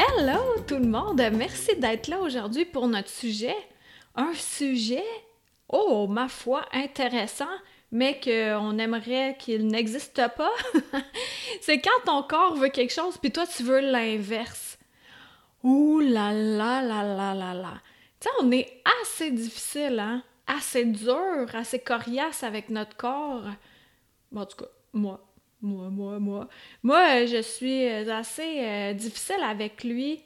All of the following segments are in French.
Hello tout le monde! Merci d'être là aujourd'hui pour notre sujet. Un sujet, oh, ma foi, intéressant, mais qu'on aimerait qu'il n'existe pas. c'est quand ton corps veut quelque chose, puis toi, tu veux l'inverse. Ouh là là là là là là. Tu sais, on est assez difficile, hein? Assez dur, assez coriace avec notre corps. Bon, en tout cas, moi. Moi, moi, moi. Moi, je suis assez euh, difficile avec lui.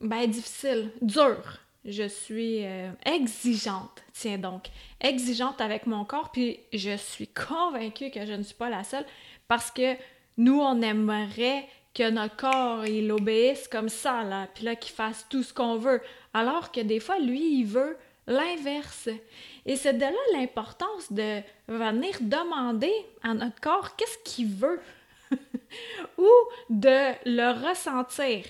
Ben, difficile. Dur. Je suis euh, exigeante. Tiens donc. Exigeante avec mon corps. Puis je suis convaincue que je ne suis pas la seule parce que nous, on aimerait que notre corps, il obéisse comme ça, là. Puis là, qu'il fasse tout ce qu'on veut. Alors que des fois, lui, il veut l'inverse. Et c'est de là l'importance de venir demander à notre corps qu'est-ce qu'il veut ou de le ressentir.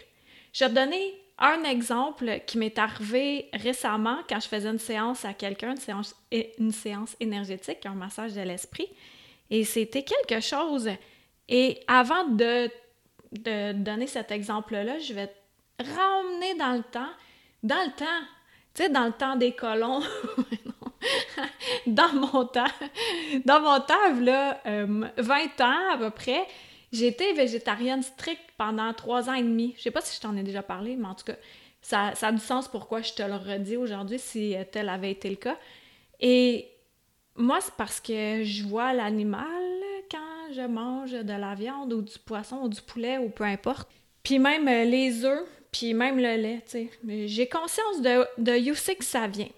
Je vais te donner un exemple qui m'est arrivé récemment quand je faisais une séance à quelqu'un, une séance, une séance énergétique, un massage de l'esprit. Et c'était quelque chose. Et avant de, de donner cet exemple-là, je vais te ramener dans le temps. Dans le temps, dans le temps des colons, dans mon temps, dans mon temps, là, 20 euh, ans à peu près, j'étais végétarienne stricte pendant trois ans et demi. Je sais pas si je t'en ai déjà parlé, mais en tout cas, ça, ça a du sens pourquoi je te le redis aujourd'hui si euh, tel avait été le cas. Et moi, c'est parce que je vois l'animal quand je mange de la viande ou du poisson ou du poulet ou peu importe. Puis même euh, les œufs, puis même le lait, tu sais. J'ai conscience de, de où c'est que ça vient.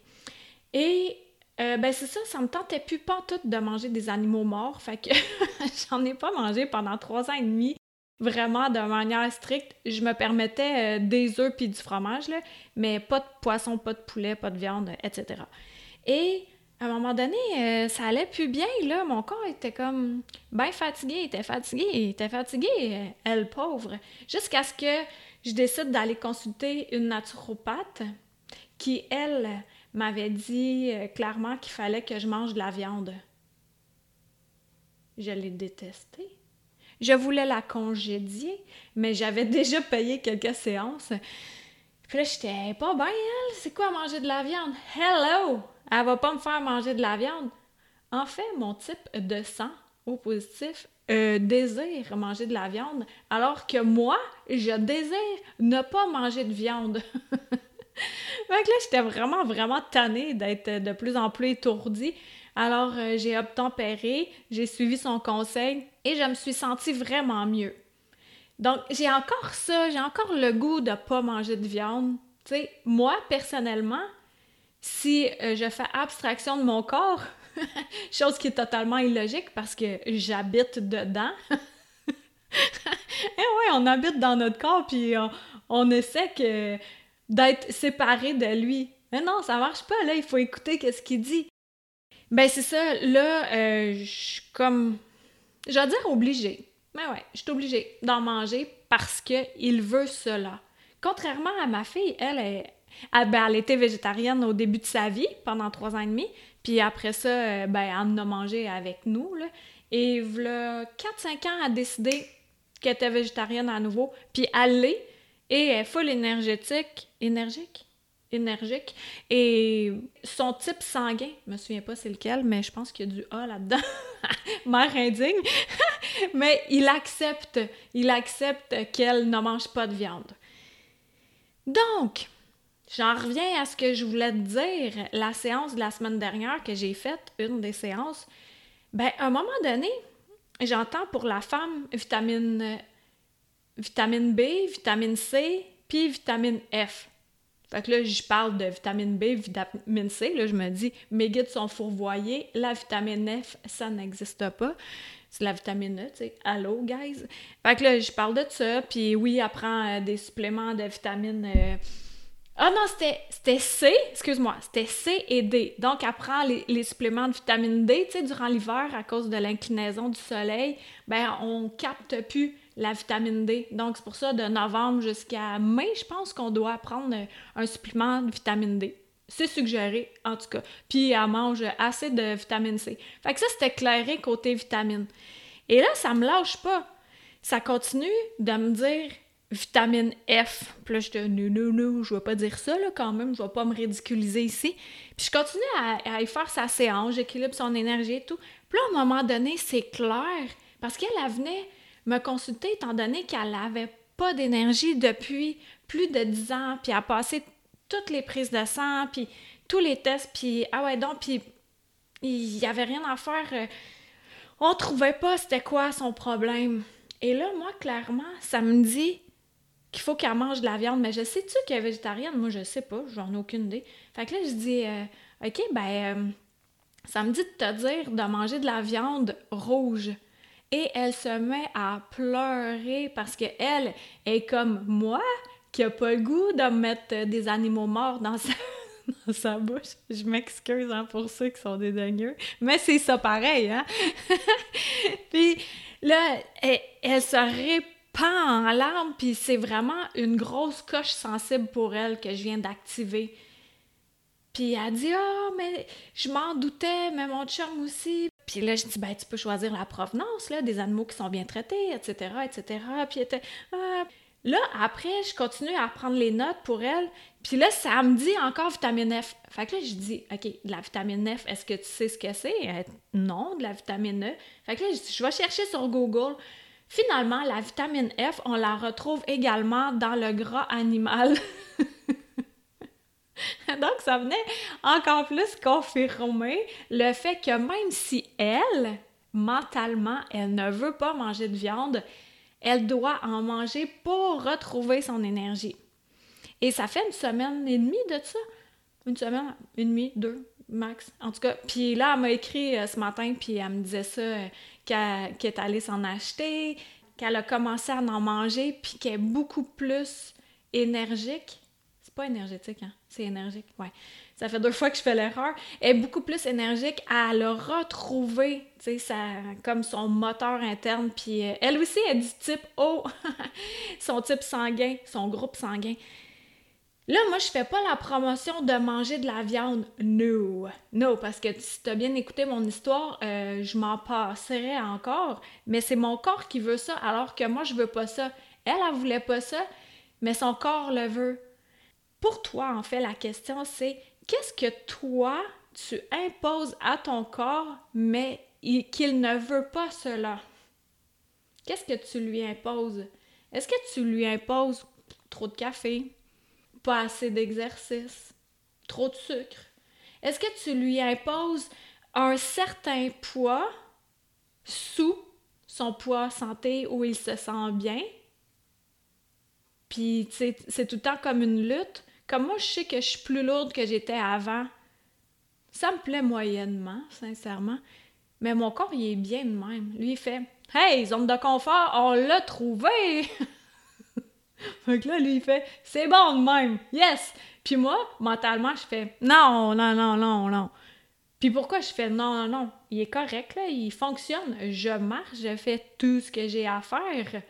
Et euh, ben c'est ça, ça me tentait plus pas tout de manger des animaux morts, fait que j'en ai pas mangé pendant trois ans et demi, vraiment de manière stricte. Je me permettais euh, des œufs puis du fromage, là, mais pas de poisson, pas de poulet, pas de viande, etc. Et à un moment donné, euh, ça allait plus bien, là, mon corps était comme bien fatigué, il était fatigué, il était fatigué, elle pauvre, jusqu'à ce que je décide d'aller consulter une naturopathe qui, elle, m'avait dit euh, clairement qu'il fallait que je mange de la viande. Je l'ai détestée. Je voulais la congédier, mais j'avais déjà payé quelques séances. Puis là, j'étais pas bien, elle. C'est quoi manger de la viande? Hello! Elle va pas me faire manger de la viande. En fait, mon type de sang au positif euh, désire manger de la viande, alors que moi, je désire ne pas manger de viande. Donc là, j'étais vraiment, vraiment tannée d'être de plus en plus étourdie. Alors, euh, j'ai obtempéré, j'ai suivi son conseil et je me suis sentie vraiment mieux. Donc, j'ai encore ça, j'ai encore le goût de pas manger de viande. Tu sais, moi, personnellement, si euh, je fais abstraction de mon corps, chose qui est totalement illogique parce que j'habite dedans. eh ouais, on habite dans notre corps, puis on, on essaie que d'être séparé de lui. Mais non, ça marche pas, là, il faut écouter qu'est-ce qu'il dit. Ben c'est ça, là, euh, je suis comme... Je vais dire obligée. Mais ouais, je suis obligée d'en manger parce qu'il veut cela. Contrairement à ma fille, elle, est, elle, ben, elle était végétarienne au début de sa vie, pendant trois ans et demi, puis après ça, euh, ben, elle en a mangé avec nous, là. Et voilà 4-5 ans, elle a décidé qu'elle était végétarienne à nouveau, puis elle l'est, et elle est full énergétique. Énergique? Énergique. Et son type sanguin, je me souviens pas c'est lequel, mais je pense qu'il y a du A là-dedans. Mère indigne. mais il accepte, il accepte qu'elle ne mange pas de viande. Donc, j'en reviens à ce que je voulais te dire. La séance de la semaine dernière que j'ai faite, une des séances, ben, à un moment donné, j'entends pour la femme vitamine vitamine B, vitamine C, puis vitamine F. Fait que là, je parle de vitamine B, vitamine C. Là, je me dis, mes guides sont fourvoyés. La vitamine F, ça n'existe pas. C'est la vitamine E, tu sais. Allô, guys? Fait que là, je parle de ça. Puis oui, elle prend euh, des suppléments de vitamine euh, Ah non, c'était C, excuse-moi, c'était C et D. Donc, elle prend les, suppléments de vitamine D, tu sais, durant l'hiver, à cause de l'inclinaison du soleil, ben on capte plus la vitamine D. Donc, c'est pour ça, de novembre jusqu'à mai, je pense qu'on doit prendre un supplément de vitamine D. C'est suggéré, en tout cas. Puis, elle mange assez de vitamine C. Fait que ça, c'était éclairé côté vitamine. Et là, ça me lâche pas. Ça continue de me dire vitamine F. Puis là, je dis, non, non, non, je vais pas dire ça, là, quand même, je vais pas me ridiculiser ici. Puis je continue à, y faire sa séance, j'équilibre son énergie et tout. Puis là, à un moment donné, c'est clair, parce qu'elle venait me consulter étant donné qu'elle n'avait pas d'énergie depuis plus de 10 ans, puis elle a passé toutes les prises de sang, puis tous les tests, puis ah ouais, donc, puis il y avait rien à faire. Euh, on trouvait pas c'était quoi son problème. Et là, moi, clairement, ça me dit qu'il faut qu'elle mange de la viande. Mais je sais-tu qu'elle est végétarienne? Moi, je sais pas. J'en ai aucune idée. Fait que là, je dis, euh, OK, ben, euh, ça me dit de te dire de manger de la viande rouge. Et elle se met à pleurer parce qu'elle est comme moi, qui a pas le goût de mettre des animaux morts dans sa, dans sa bouche. Je m'excuse hein, pour ceux qui sont dédaigneux, mais c'est ça pareil, hein? Puis là, elle, elle se répand en larmes, puis c'est vraiment une grosse coche sensible pour elle que je viens d'activer. Puis elle dit Ah, mais je m'en doutais, mais mon chum aussi. Puis là, je dis Ben, tu peux choisir la provenance des animaux qui sont bien traités, etc., etc. Puis elle était ah. Là, après, je continue à prendre les notes pour elle. Puis là, ça me dit encore vitamine F. Fait que là, je dis, OK, de la vitamine F, est-ce que tu sais ce que c'est? non, de la vitamine E. Fait que là, je dis, je vais chercher sur Google. Finalement, la vitamine F, on la retrouve également dans le gras animal. Donc, ça venait encore plus confirmer le fait que même si elle, mentalement, elle ne veut pas manger de viande, elle doit en manger pour retrouver son énergie. Et ça fait une semaine et demie de ça. Une semaine, une demie, deux, max. En tout cas, puis là, elle m'a écrit euh, ce matin, puis elle me disait ça, qu'elle est allée s'en acheter, qu'elle a commencé à en manger, puis qu'elle est beaucoup plus énergique. C'est pas énergétique, hein? C'est énergique, ouais. Ça fait deux fois que je fais l'erreur. Elle est beaucoup plus énergique à le retrouver, tu sais, comme son moteur interne. Puis euh, elle aussi, elle dit type O, son type sanguin, son groupe sanguin. Là, moi, je fais pas la promotion de manger de la viande. No. No, parce que si tu as bien écouté mon histoire, euh, je m'en passerais encore. Mais c'est mon corps qui veut ça, alors que moi, je veux pas ça. Elle, elle voulait pas ça, mais son corps le veut. Pour toi, en fait, la question, c'est qu'est-ce que toi, tu imposes à ton corps, mais qu'il ne veut pas cela? Qu'est-ce que tu lui imposes? Est-ce que tu lui imposes trop de café, pas assez d'exercice, trop de sucre? Est-ce que tu lui imposes un certain poids sous son poids santé où il se sent bien? Puis, c'est tout le temps comme une lutte. Comme moi, je sais que je suis plus lourde que j'étais avant. Ça me plaît moyennement, sincèrement. Mais mon corps, il est bien de même. Lui, il fait Hey, zone de confort, on l'a trouvé! fait que là, lui, il fait C'est bon de même, yes! Puis moi, mentalement, je fais Non, non, non, non, non. Puis pourquoi je fais non, non, non? Il est correct, là, il fonctionne. Je marche, je fais tout ce que j'ai à faire.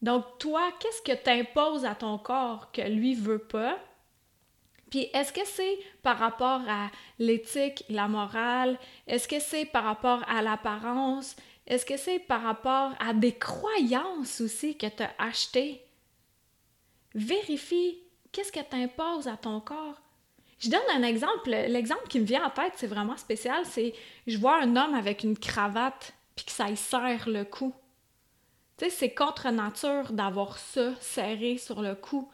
Donc, toi, qu'est-ce que tu imposes à ton corps que lui veut pas? Puis est-ce que c'est par rapport à l'éthique, la morale? Est-ce que c'est par rapport à l'apparence? Est-ce que c'est par rapport à des croyances aussi que tu as achetées? Vérifie qu'est-ce que tu imposes à ton corps. Je donne un exemple. L'exemple qui me vient en tête, c'est vraiment spécial. C'est je vois un homme avec une cravate puis que ça y serre le cou. Tu sais, c'est contre nature d'avoir ça serré sur le cou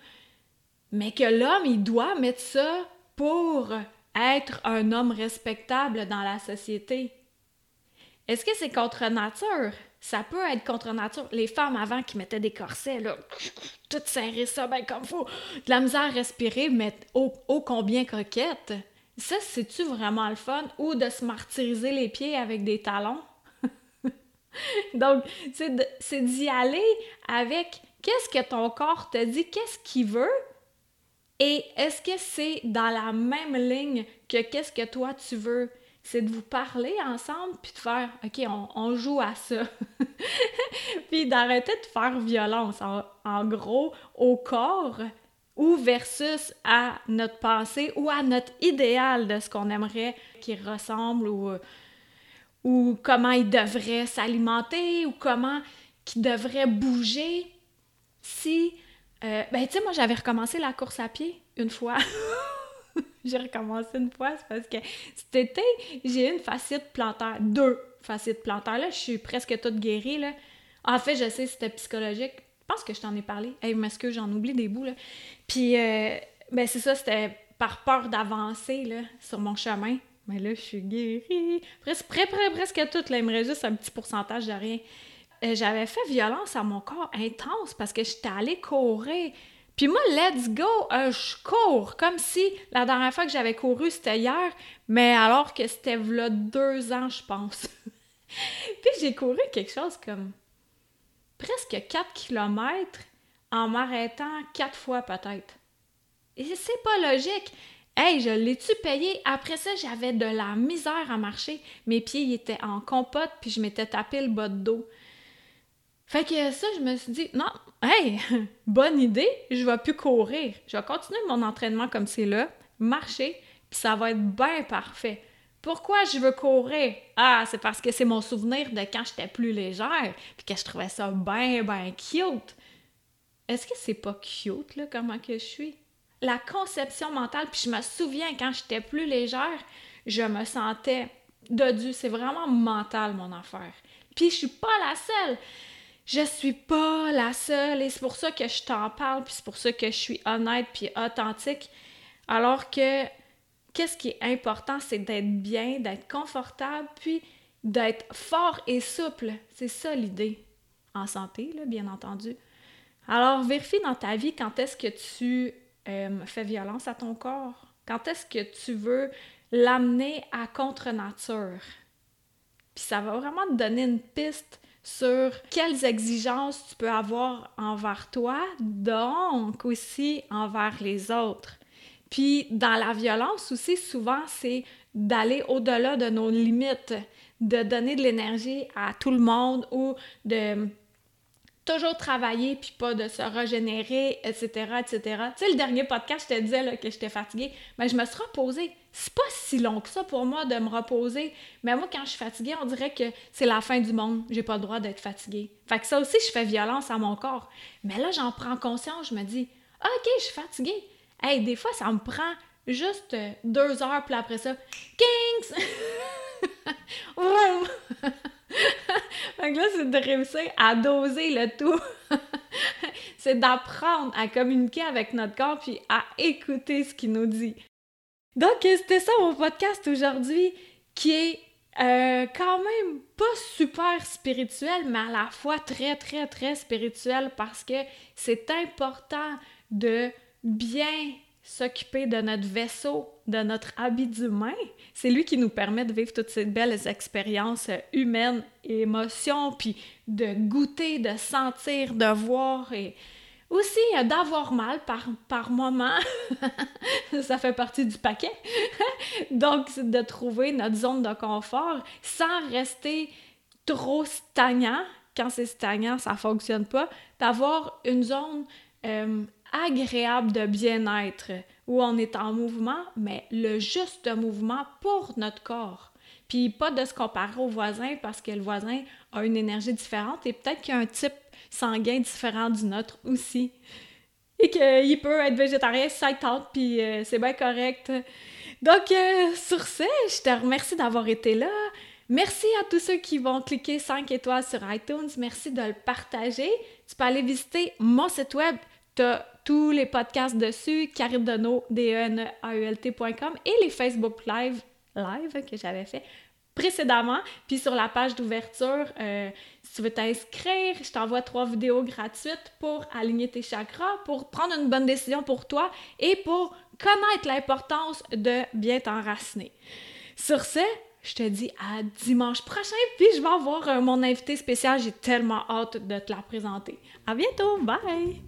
mais que l'homme, il doit mettre ça pour être un homme respectable dans la société. Est-ce que c'est contre nature? Ça peut être contre nature. Les femmes avant qui mettaient des corsets, là, toutes serrées ça, ben comme faut, de la misère à respirer, mais ô, combien coquette. Ça, c'est-tu vraiment le fun? Ou de se martyriser les pieds avec des talons? Donc, c'est d'y aller avec qu'est-ce que ton corps te dit, qu'est-ce qu'il veut, Et est-ce que c'est dans la même ligne que qu'est-ce que toi tu veux? C'est de vous parler ensemble puis de faire OK, on, joue à ça. puis d'arrêter de faire violence, en, gros, au corps ou versus à notre pensée ou à notre idéal de ce qu'on aimerait qu'il ressemble ou, ou comment il devrait s'alimenter ou comment il devrait bouger si euh, ben, tu sais, moi, j'avais recommencé la course à pied une fois. j'ai recommencé une fois, c'est parce que cet été, j'ai eu une fascite plantaire. Deux fascites plantaires. Là, je suis presque toute guérie, là. En fait, je sais, c'était psychologique. Je pense que je t'en ai parlé. Hey, que j'en oublie des bouts, là? Puis, euh, ben, c'est ça, c'était par peur d'avancer, là, sur mon chemin. Mais là, je suis guérie. Presque, presque tout, là. Il me reste juste un petit pourcentage de rien. Euh, j'avais fait violence à mon corps intense parce que j'étais allée courir. Puis moi, let's go, euh, je cours, comme si la dernière fois que j'avais couru, c'était hier, mais alors que c'était là deux ans, je pense. Puis j'ai couru quelque chose comme presque 4 km en m'arrêtant quatre fois peut-être. Et c'est pas logique. Hey, je l'ai-tu payé? Après ça, j'avais de la misère à marcher. Mes pieds étaient en compote, puis je m'étais tapé le bas de dos. Fait que ça, je me suis dit, non, hey, bonne idée, je vais plus courir. Je vais continuer mon entraînement comme c'est là, marcher, puis ça va être bien parfait. Pourquoi je veux courir? Ah, c'est parce que c'est mon souvenir de quand j'étais plus légère, puis que je trouvais ça bien, bien cute. Est-ce que c'est pas cute, là, comment que je suis? La conception mentale, puis je me souviens quand j'étais plus légère, je me sentais dodue. C'est vraiment mental, mon affaire. Puis je suis pas la seule je suis pas la seule et c'est pour ça que je t'en parle, puis c'est pour ça que je suis honnête puis authentique. Alors que qu'est-ce qui est important, c'est d'être bien, d'être confortable, puis d'être fort et souple. C'est ça l'idée. En santé, là, bien entendu. Alors, vérifie dans ta vie quand est-ce que tu euh, fais violence à ton corps. Quand est-ce que tu veux l'amener à contre-nature. Puis ça va vraiment te donner une piste sur quelles exigences tu peux avoir envers toi, donc aussi envers les autres. Puis dans la violence aussi, souvent, c'est d'aller au-delà de nos limites, de donner de l'énergie à tout le monde ou de toujours travailler puis pas de se régénérer, etc.. Tu sais, le dernier podcast, je te disais que j'étais fatiguée, mais je me suis reposée. C'est pas si long que ça pour moi de me reposer. Mais moi, quand je suis fatiguée, on dirait que c'est la fin du monde. J'ai pas le droit d'être fatiguée. Fait que ça aussi, je fais violence à mon corps. Mais là, j'en prends conscience. Je me dis, OK, je suis fatiguée. Hey, des fois, ça me prend juste deux heures, puis après ça, Kings! Donc là, c'est de réussir à doser le tout. c'est d'apprendre à communiquer avec notre corps puis à écouter ce qu'il nous dit. Donc, c'était ça mon podcast aujourd'hui qui est euh, quand même pas super spirituel, mais à la fois très, très, très spirituel parce que c'est important de bien s'occuper de notre vaisseau, de notre habit d'humain. C'est lui qui nous permet de vivre toutes ces belles expériences humaines et émotions, puis de goûter, de sentir, de voir et aussi d'avoir mal par, par moment. Ça fait partie du paquet. Donc, c'est de trouver notre zone de confort sans rester trop stagnant. Quand c'est stagnant, ça fonctionne pas. D'avoir une zone euh, agréable de bien-être, où on est en mouvement, mais le juste mouvement pour notre corps. Puis pas de se comparer au voisin parce que le voisin a une énergie différente et peut-être qu'il a un type sanguin différent du nôtre aussi. Et qu'il peut être végétarien si ça tente, puis euh, c'est bien correct. Donc, euh, sur ce, je te remercie d'avoir été là. Merci à tous ceux qui vont cliquer 5 étoiles sur iTunes. Merci de le partager. Tu peux aller visiter mon site web. Tous les podcasts dessus, caridono, d e n a u l t.com et les Facebook Live, live que j'avais fait précédemment. Puis sur la page d'ouverture, euh, si tu veux t'inscrire, je t'envoie trois vidéos gratuites pour aligner tes chakras, pour prendre une bonne décision pour toi et pour connaître l'importance de bien t'enraciner. Sur ce, je te dis à dimanche prochain, puis je vais avoir euh, mon invité spécial. J'ai tellement hâte de te la présenter. À bientôt, bye!